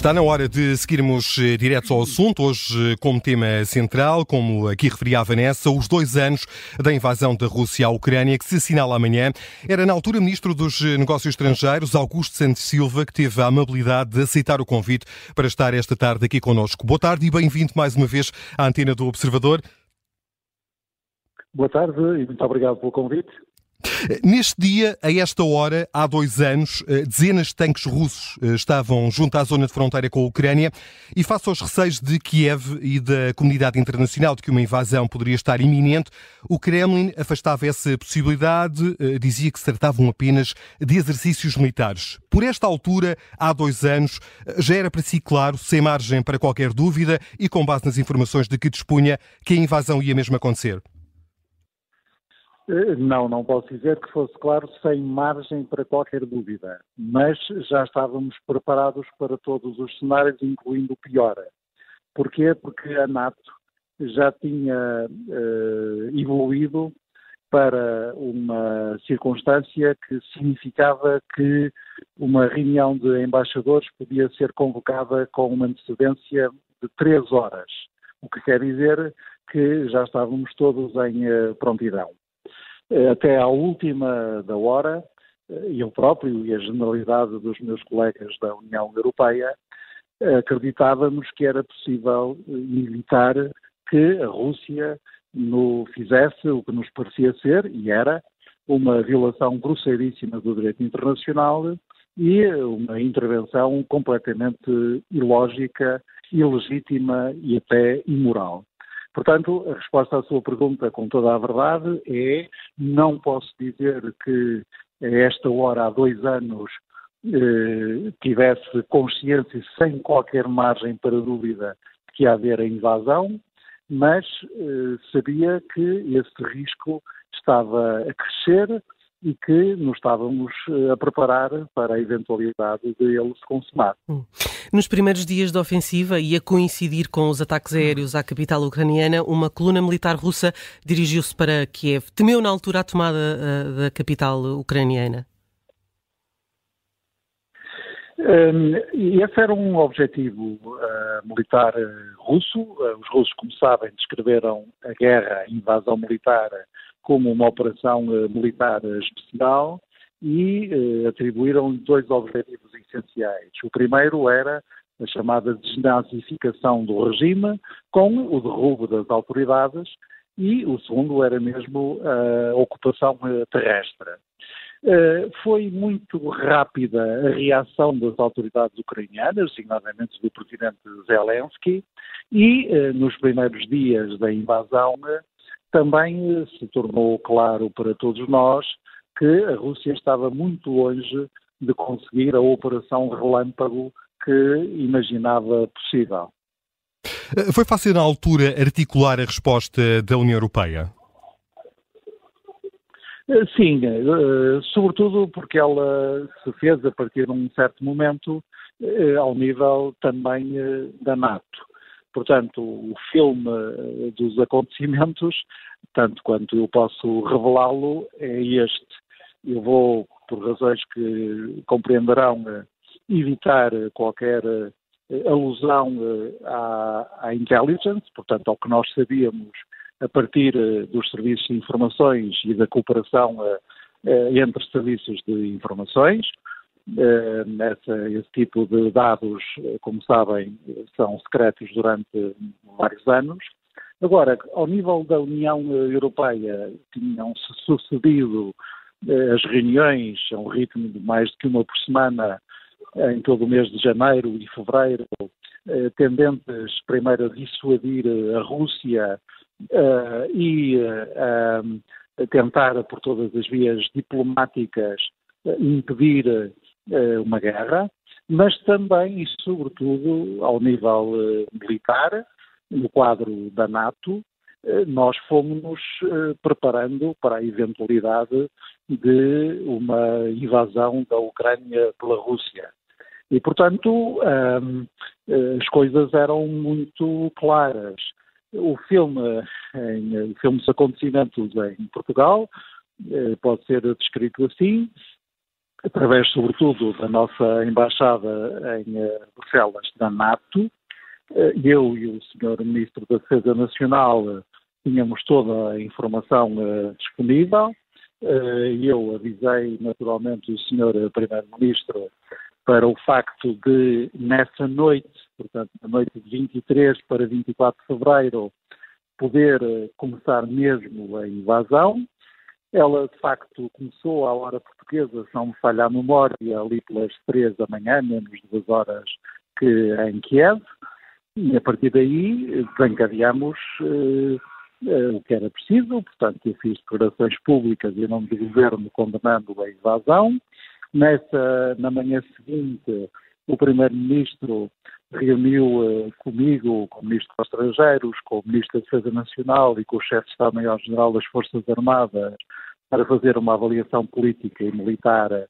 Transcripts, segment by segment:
Está na hora de seguirmos eh, direto ao assunto, hoje eh, como tema central, como aqui referia a Vanessa, os dois anos da invasão da Rússia à Ucrânia, que se assinala amanhã. Era na altura Ministro dos eh, Negócios Estrangeiros, Augusto Santos Silva, que teve a amabilidade de aceitar o convite para estar esta tarde aqui connosco. Boa tarde e bem-vindo mais uma vez à antena do Observador. Boa tarde e muito obrigado pelo convite. Neste dia, a esta hora, há dois anos, eh, dezenas de tanques russos eh, estavam junto à zona de fronteira com a Ucrânia e, face aos receios de Kiev e da comunidade internacional de que uma invasão poderia estar iminente, o Kremlin afastava essa possibilidade, eh, dizia que se tratavam apenas de exercícios militares. Por esta altura, há dois anos, já era para si claro, sem margem para qualquer dúvida e com base nas informações de que dispunha, que a invasão ia mesmo acontecer. Eh, não, não posso dizer que fosse claro sem margem para qualquer dúvida, mas já estávamos preparados para todos os cenários, incluindo o pior. Porquê? Porque a NATO já tinha uh, evoluído para uma circunstância que significava que uma reunião de embaixadores podia ser convocada com uma antecedência de três horas, o que quer dizer que já estávamos todos em uh, prontidão. Eh, até à última da hora, eh, eu próprio e a generalidade dos meus colegas da União Europeia, eh, acreditávamos que era possível evitar que a Rússia no fizesse o que nos parecia ser, e era, uma violação grosseiríssima do direito internacional e uma intervenção completamente ilógica, ilegítima e até imoral. Portanto, a resposta à sua pergunta, com toda a verdade, é não posso dizer que a esta hora, há dois anos, eh, tivesse consciência sem qualquer margem para dúvida de que haver a invasão, mas eh, sabia que esse risco estava a crescer e que nos estávamos eh, a preparar para a eventualidade de ele se consumar. Hum. Nos primeiros dias da ofensiva e a coincidir com os ataques aéreos à capital ucraniana, uma coluna militar russa dirigiu-se para Kiev. Temeu na altura a tomada uh, da capital ucraniana? Um, esse era um objetivo uh, militar russo. Os russos, como sabem, descreveram a guerra, a invasão militar como uma operação uh, militar especial e uh, atribuíram dois objetivos essenciais. O primeiro era a chamada desnazificação do regime com o derrubo das autoridades e o segundo era mesmo a ocupação eh, terrestre. Foi muito rápida a reação das autoridades ucranianas, designadamente do presidente Zelensky, e nos primeiros dias da invasão também se tornou claro para todos nós que a Rússia estava muito longe de conseguir a operação relâmpago que imaginava possível. Eh, foi fácil na altura articular a resposta da União Europeia? Eh, sim, eh, sobretudo porque ela se fez a partir de um certo momento ao nível também da NATO. Portanto, o filme eh, dos acontecimentos, tanto quanto eu posso revelá-lo, é este. Eu vou, por razões que compreenderão, eh, evitar qualquer eh, alusão à, à intelligence, portanto, ao que nós sabíamos a partir dos serviços de informações e da cooperação entre serviços de informações. Eh, essa, esse tipo de dados, eh, como sabem, são secretos durante vários anos. Agora, ao nível da União Europeia, tinham-se sucedido eh, as reuniões a um ritmo de mais que uma por semana em todo o mês de janeiro e fevereiro, tendentes primeiro a dissuadir a Rússia e a tentar, por todas as vias diplomáticas, impedir eh, uma guerra, mas também e sobretudo ao nível eh, militar, no quadro da NATO, eh, nós fomos preparando para a eventualidade de uma invasão da Ucrânia pela Rússia. E, portanto, as coisas eram muito claras. O filme, em, o filme dos acontecimentos em Portugal, pode ser descrito assim, através, sobretudo, da nossa embaixada em Bruxelas, da NATO. Eu e o Sr. Ministro da Defesa Nacional tínhamos toda a informação disponível. Eu avisei, naturalmente, o Sr. Primeiro-Ministro para o facto de, nessa noite, portanto, na noite de 23 para 24 de fevereiro, poder eh, começar mesmo a invasão. Ela, de facto, começou à hora portuguesa, se não me falha a memória, ali pelas três da manhã, menos duas horas que em Kiev, e a partir daí desencadeamos eh, eh, o que era preciso, portanto, eu fiz declarações públicas em nome do governo condenando a invasão. Nessa, na manhã seguinte, o Primeiro-Ministro reuniu uh, comigo, com o Ministro dos Estrangeiros, com o Ministro da Defesa Nacional e com o Chefe de Estado-Maior-General das Forças Armadas para fazer uma avaliação política e militar eh,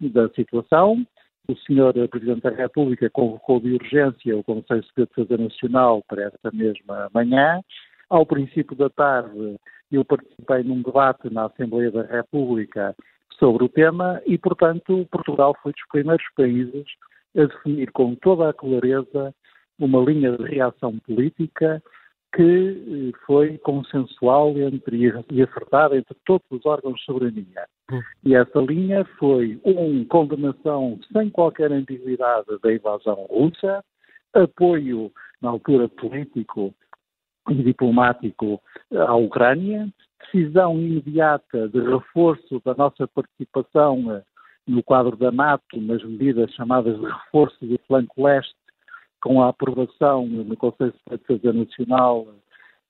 da situação. O Sr. Presidente da República convocou de urgência o Conselho de Defesa Nacional para esta mesma manhã. Ao princípio da tarde, eu participei num debate na Assembleia da República sobre o tema e, portanto, Portugal foi dos primeiros países a definir com toda a clareza uma linha de reação política que eh, foi consensual entre, e acertada entre todos os órgãos de soberania. Hum. E essa linha foi, um, condenação sem qualquer ambiguidade da invasão russa, apoio, na altura político e diplomático, à Ucrânia, decisão imediata de reforço da nossa participação eh, no quadro da NATO, nas medidas chamadas de reforço do flanco leste, com a aprovação no Conselho de Defesa Nacional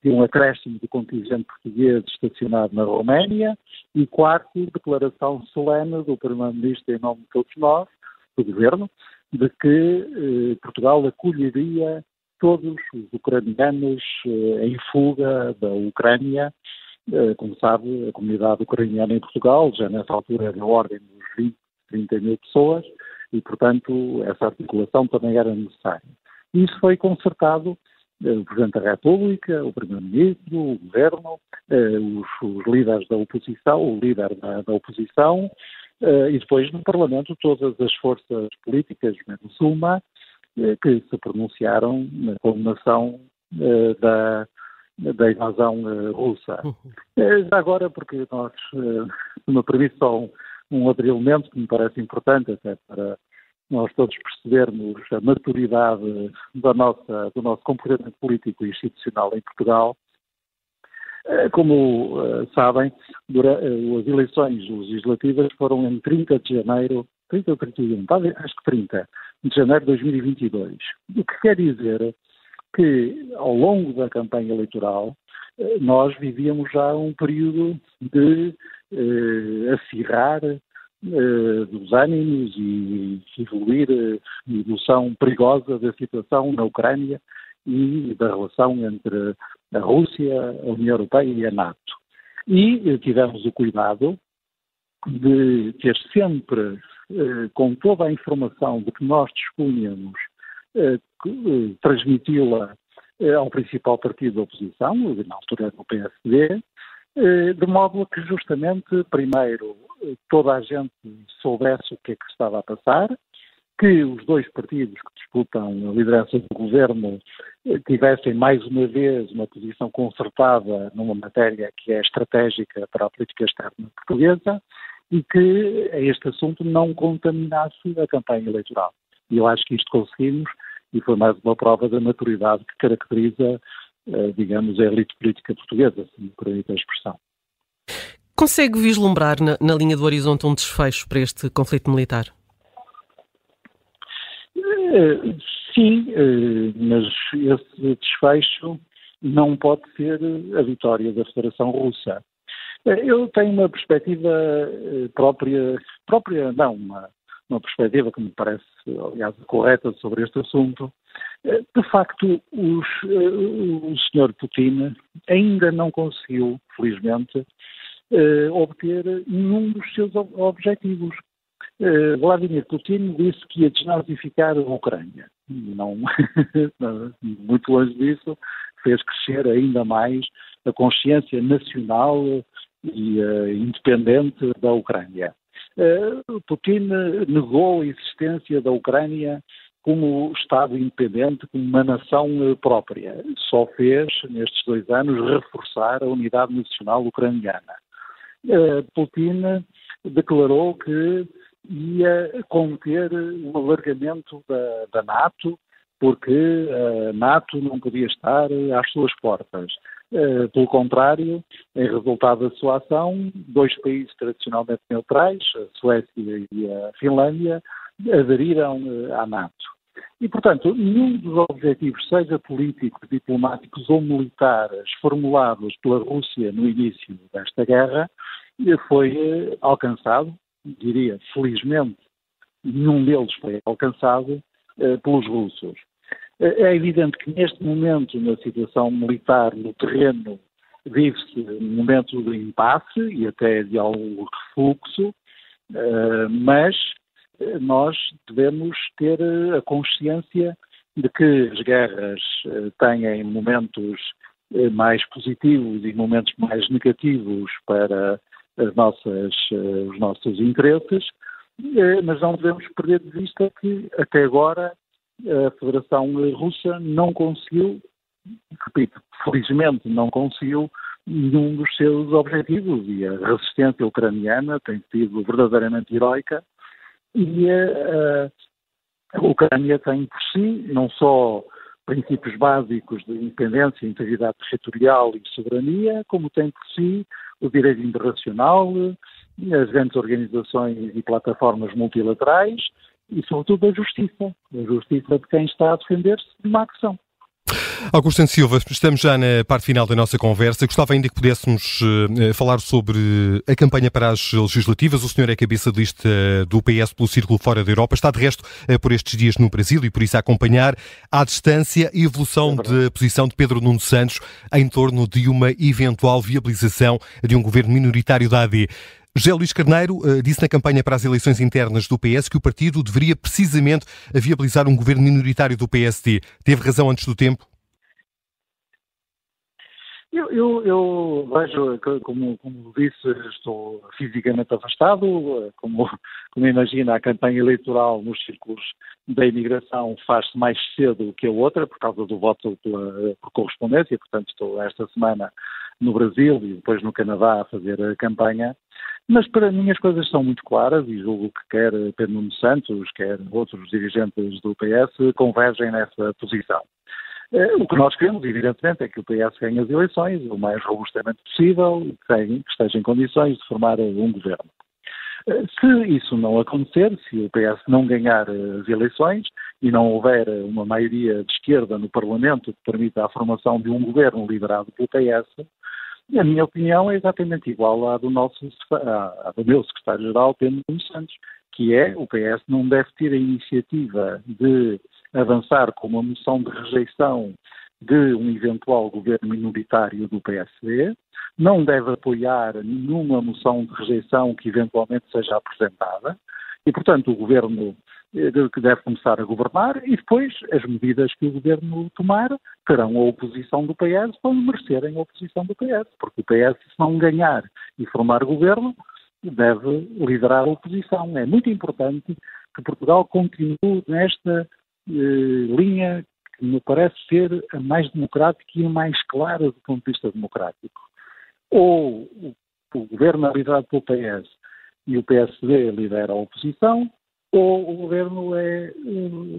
de um acréscimo do contingente português estacionado na Roménia, e quarto, declaração solene do Primeiro-Ministro em nome de todos nós, do Governo, de que eh, Portugal acolheria todos os ucranianos eh, em fuga da Ucrânia. Eh, como sabe, a comunidade ucraniana em Portugal, já nessa altura era a ordem dos 20 30 mil pessoas e, portanto, essa articulação também era necessária. Isso foi consertado eh, o Presidente da República, o Primeiro-Ministro, o Governo, eh, os, os, líderes da oposição, o líder da, da oposição, eh, e depois no Parlamento todas as forças políticas, menos uma, que se pronunciaram na condenação da, da invasão russa. Uhum. Já agora, porque nós, se me permite só um, outro elemento que me parece importante até para nós todos percebermos a maturidade da nossa, do nosso comportamento político e institucional em Portugal. Eh, como uh, sabem, uh, as eleições legislativas foram em 30 de janeiro, 30 ou 31, acho que 30 de janeiro de 2022. O que quer dizer que, ao longo da campanha eleitoral, nós vivíamos já um período de eh, acirrar eh, dos ânimos e evoluir a evolução perigosa da situação na Ucrânia e da relação entre a Rússia, a União Europeia e a NATO. E tivemos o cuidado de ter sempre, eh, com toda a informação de que nós dispunhamos, eh, eh transmiti-la eh, ao principal partido da oposição, na altura era o PSD, eh, de modo que justamente, primeiro, toda a gente soubesse o que é que estava a passar, que os dois partidos que disputam a liderança do governo eh, tivessem mais uma vez uma posição concertada numa matéria que é estratégica para a política externa portuguesa e que este assunto não contaminasse a campanha eleitoral. E eu acho que isto conseguimos e foi mais uma prova da maturidade que caracteriza eh, digamos, a elite política portuguesa, se me permite a expressão. Consegue vislumbrar na, na, linha do horizonte um desfecho para este conflito militar? Eh, sim, eh, mas esse desfecho não pode ser a vitória da Federação Russa. Eu tenho uma perspectiva própria, própria não, uma, uma perspectiva que me parece, aliás, correta sobre este assunto, de facto, os, eh, o Sr. Putin ainda não conseguiu, felizmente, eh, obter nenhum dos seus objetivos. Eh, Vladimir Putin disse que ia desnazificar a Ucrânia. Não, muito longe disso, fez crescer ainda mais a consciência nacional e independente da Ucrânia. Putin negou a existência da Ucrânia como Estado independente, como uma nação própria. Só fez, nestes dois anos, reforçar a unidade nacional ucraniana. Putin declarou que ia conter um alargamento da, da NATO, porque a NATO não podia estar às suas portas. Eh, pelo contrário, em resultado da sua ação, dois países tradicionalmente neutrais, a Suécia e a Finlândia, aderiram eh, à NATO. E, portanto, nenhum dos objetivos, seja políticos, diplomáticos ou militares, formulados pela Rússia no início desta guerra, foi eh, alcançado, diria felizmente, nenhum deles foi alcançado eh, pelos russos. Eh, é evidente que neste momento, na situação militar no terreno, vive-se um momento de impasse e até de algum refluxo, mas nós devemos ter a consciência de que as guerras têm momentos mais positivos e momentos mais negativos para as nossas, eh, os nossos interesses, eh, mas não devemos perder de vista que até agora a Federação Russa não conseguiu, repito, felizmente não conseguiu nenhum dos seus objetivos e a resistência ucraniana tem sido verdadeiramente heroica e a, a Ucrânia tem por si não só princípios básicos de independência, integridade territorial e soberania, como tem por si o direito internacional, as grandes organizações e plataformas multilaterais e, sobretudo, a justiça. A justiça de quem está a defender-se de uma acção. Augusto Silva, estamos já na parte final da nossa conversa. Gostava ainda que pudéssemos uh, falar sobre a campanha para as legislativas. O senhor é cabeça de lista do PS pelo Círculo Fora da Europa. Está, de resto, uh, por estes dias no Brasil e por isso a acompanhar à distância a evolução é da posição de Pedro Nuno Santos em torno de uma eventual viabilização de um governo minoritário da AD. José Luís Carneiro uh, disse na campanha para as eleições internas do PS que o partido deveria precisamente viabilizar um governo minoritário do PSD. Teve razão antes do tempo? Eu, eu, eu, vejo, como, como disse, estou fisicamente afastado. Como, como imagina, a campanha eleitoral nos círculos da imigração faz-se mais cedo que a outra, por causa do voto pela, por correspondência. Portanto, estou esta semana no Brasil e depois no Canadá a fazer a campanha. Mas para mim as coisas são muito claras e julgo que quer Pedro Nuno Santos, quer outros dirigentes do PS convergem nessa posição. Eh, o que nós queremos, evidentemente, é que o PS ganhe as eleições o mais robustamente possível que esteja em condições de formar um governo. Eh, se isso não acontecer, se o PS não ganhar as eleições e não houver uma maioria de esquerda no Parlamento que permita a formação de um governo liderado pelo PS, a minha opinião é exatamente igual à do, nosso, à do meu secretário-geral, Pedro Santos, que é o PS não deve ter a iniciativa de avançar com uma moção de rejeição de um eventual governo minoritário do PSD, não deve apoiar nenhuma moção de rejeição que eventualmente seja apresentada, e, portanto, o governo eh, que deve começar a governar e depois as medidas que o governo tomar terão a oposição do PS quando merecerem a oposição do PS, porque o PS, se não ganhar e formar governo, deve liderar a oposição. É muito importante que Portugal continue nesta linha que me parece ser a mais democrática e a mais clara do ponto de vista democrático. Ou o, o governo é liderado pelo PS e o PSD lidera a oposição, ou o governo é eh,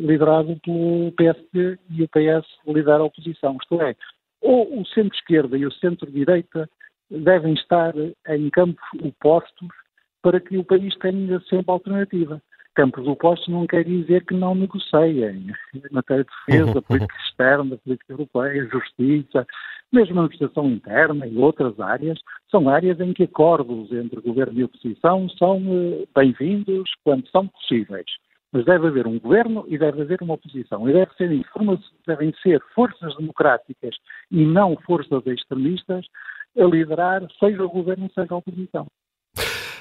liderado pelo PSD e o PS lidera a oposição. Isto é, ou o centro-esquerda e o centro-direita devem estar em campos opostos para que o país tenha sempre alternativa campos opostos não quer dizer que não negociem em matéria de defesa, política externa, política europeia, justiça, mesmo administração interna e outras áreas, são áreas em que acordos entre governo e oposição são eh, bem-vindos quando são possíveis. Mas deve haver um governo e deve haver uma oposição. E deve ser, devem ser forças democráticas e não forças extremistas a liderar, seja o governo, seja a oposição.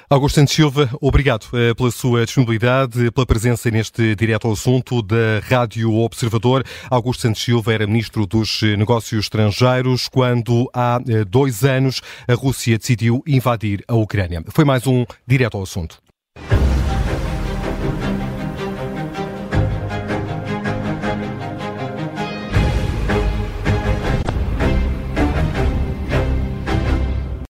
Augusto Santos Silva, obrigado eh, pela sua disponibilidade, pela presença neste direto ao assunto da Rádio Observador. Augusto Santos Silva era Ministro dos Negócios Estrangeiros quando, há eh, dois anos, a Rússia decidiu invadir a Ucrânia. Foi mais um direto ao assunto.